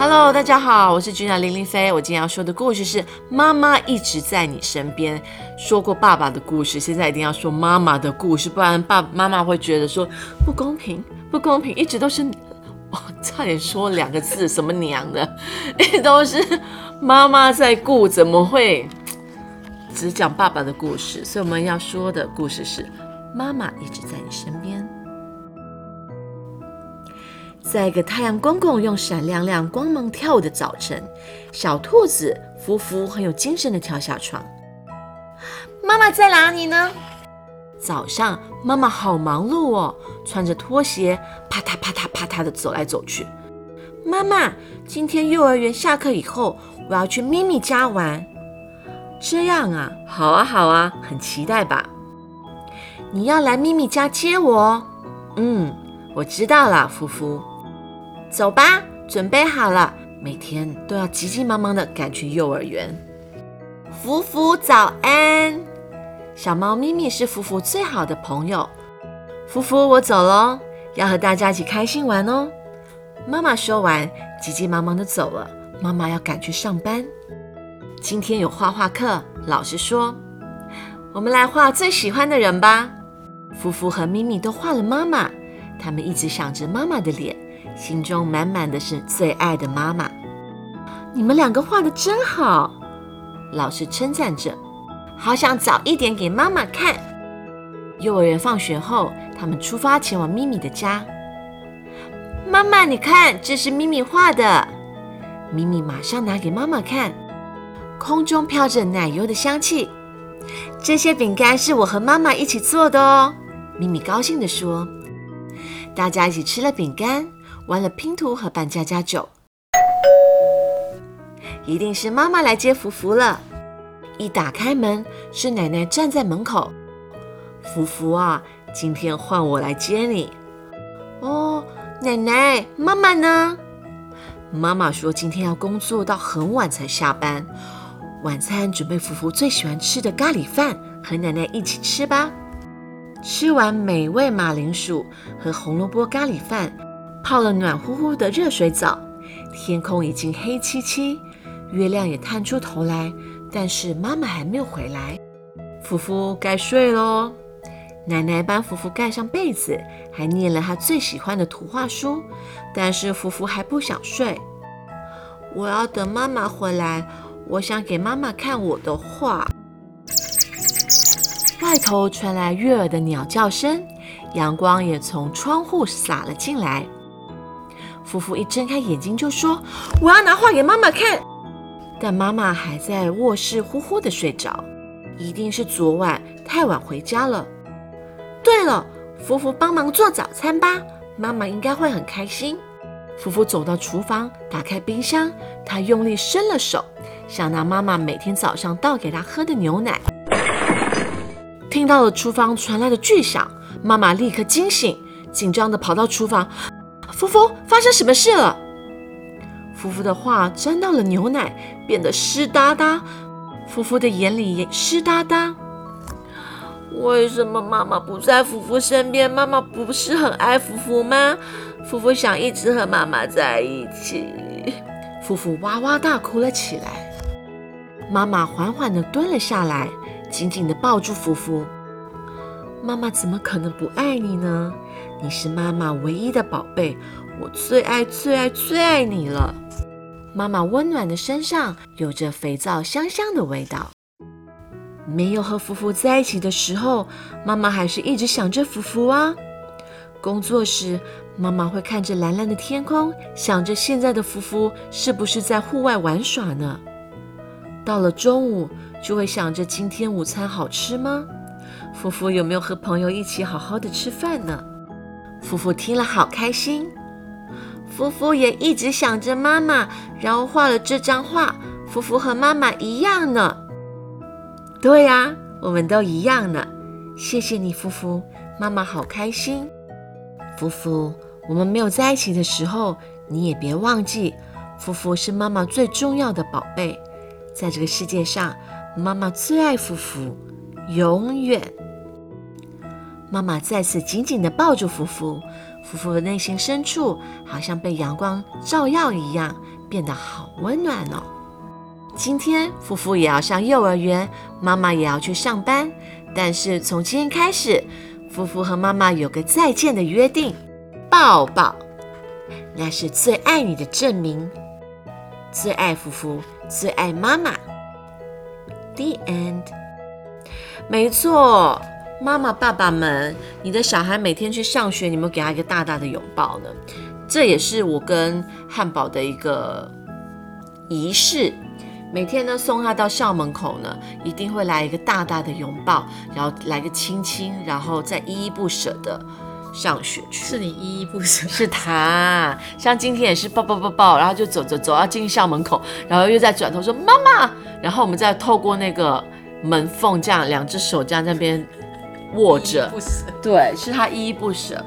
Hello，大家好，我是局长林林飞。我今天要说的故事是妈妈一直在你身边。说过爸爸的故事，现在一定要说妈妈的故事，不然爸妈妈会觉得说不公平，不公平，一直都是，哦，差点说两个字，什么娘的，都是妈妈在顾，怎么会只讲爸爸的故事？所以我们要说的故事是妈妈一直在你身边。在一个太阳公公用闪亮亮光芒跳舞的早晨，小兔子福福很有精神的跳下床。妈妈在哪里呢？早上妈妈好忙碌哦，穿着拖鞋啪嗒啪嗒啪嗒的走来走去。妈妈，今天幼儿园下课以后，我要去咪咪家玩。这样啊，好啊好啊，很期待吧？你要来咪咪家接我？嗯，我知道了，福福。走吧，准备好了，每天都要急急忙忙的赶去幼儿园。福福早安，小猫咪咪是福福最好的朋友。福福，我走喽，要和大家一起开心玩哦。妈妈说完，急急忙忙的走了。妈妈要赶去上班，今天有画画课，老师说，我们来画最喜欢的人吧。福福和咪咪都画了妈妈，他们一直想着妈妈的脸。心中满满的是最爱的妈妈，你们两个画的真好，老师称赞着。好想早一点给妈妈看。幼儿园放学后，他们出发前往咪咪的家。妈妈，你看，这是咪咪画的。咪咪马上拿给妈妈看，空中飘着奶油的香气。这些饼干是我和妈妈一起做的哦。咪咪高兴地说。大家一起吃了饼干。玩了拼图和扮家家酒，一定是妈妈来接福福了。一打开门，是奶奶站在门口。福福啊，今天换我来接你。哦，奶奶，妈妈呢？妈妈说今天要工作到很晚才下班。晚餐准备福福最喜欢吃的咖喱饭，和奶奶一起吃吧。吃完美味马铃薯和红萝卜咖喱饭。泡了暖乎乎的热水澡，天空已经黑漆漆，月亮也探出头来，但是妈妈还没有回来。福福该睡喽。奶奶帮福福盖上被子，还念了他最喜欢的图画书，但是福福还不想睡。我要等妈妈回来，我想给妈妈看我的画。外头传来悦耳的鸟叫声，阳光也从窗户洒了进来。福福一睁开眼睛就说：“我要拿画给妈妈看。”但妈妈还在卧室呼呼的睡着，一定是昨晚太晚回家了。对了，福福帮忙做早餐吧，妈妈应该会很开心。福福走到厨房，打开冰箱，他用力伸了手，想拿妈妈每天早上倒给他喝的牛奶。听到了厨房传来的巨响，妈妈立刻惊醒，紧张的跑到厨房。福福，发生什么事了？福福的画沾到了牛奶，变得湿哒哒。福福的眼里也湿哒哒。为什么妈妈不在福福身边？妈妈不是很爱福福吗？福福想一直和妈妈在一起。福福哇哇大哭了起来。妈妈缓缓地蹲了下来，紧紧地抱住福福。妈妈怎么可能不爱你呢？你是妈妈唯一的宝贝，我最爱最爱最爱你了。妈妈温暖的身上有着肥皂香香的味道。没有和福福在一起的时候，妈妈还是一直想着福福啊。工作时，妈妈会看着蓝蓝的天空，想着现在的福福是不是在户外玩耍呢？到了中午，就会想着今天午餐好吃吗？福福有没有和朋友一起好好的吃饭呢？福福听了好开心。福福也一直想着妈妈，然后画了这张画。福福和妈妈一样呢。对呀，我们都一样呢。谢谢你，福福，妈妈好开心。福福，我们没有在一起的时候，你也别忘记，福福是妈妈最重要的宝贝。在这个世界上，妈妈最爱福福，永远。妈妈再次紧紧地抱住福福，福福的内心深处好像被阳光照耀一样，变得好温暖哦。今天福福也要上幼儿园，妈妈也要去上班，但是从今天开始，福福和妈妈有个再见的约定，抱抱，那是最爱你的证明，最爱福福，最爱妈妈。The end。没错，妈妈、爸爸们，你的小孩每天去上学，你有没有给他一个大大的拥抱呢？这也是我跟汉堡的一个仪式。每天呢，送他到校门口呢，一定会来一个大大的拥抱，然后来个亲亲，然后再依依不舍的上学去。是你依依不舍，是他，像今天也是抱抱抱抱，然后就走走走，要进校门口，然后又再转头说妈妈，然后我们再透过那个门缝，这样两只手这样在那边握着，不舍。对，是他依依不舍，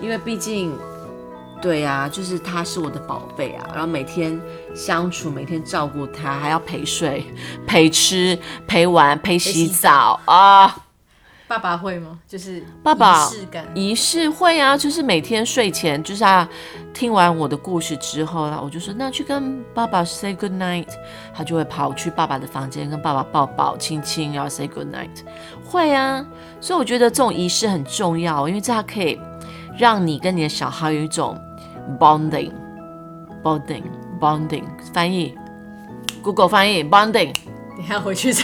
因为毕竟，对呀、就是他是我的宝贝啊，然后每天相处，每天照顾他，还要陪睡、陪吃、陪玩、陪洗澡啊。爸爸会吗？就是爸爸仪式感。仪式会啊，就是每天睡前，就是他听完我的故事之后呢，我就说那去跟爸爸 say good night，他就会跑去爸爸的房间跟爸爸抱抱亲亲，然后 say good night。会啊，所以我觉得这种仪式很重要，因为这样可以让你跟你的小孩有一种 bonding，bonding，bonding。翻译，Google 翻译 bonding。等一下回去再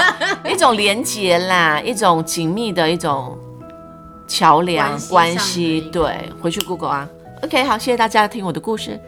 一种连结啦，一种紧密的一种桥梁关系对，回去 Google 啊。OK，好，谢谢大家听我的故事。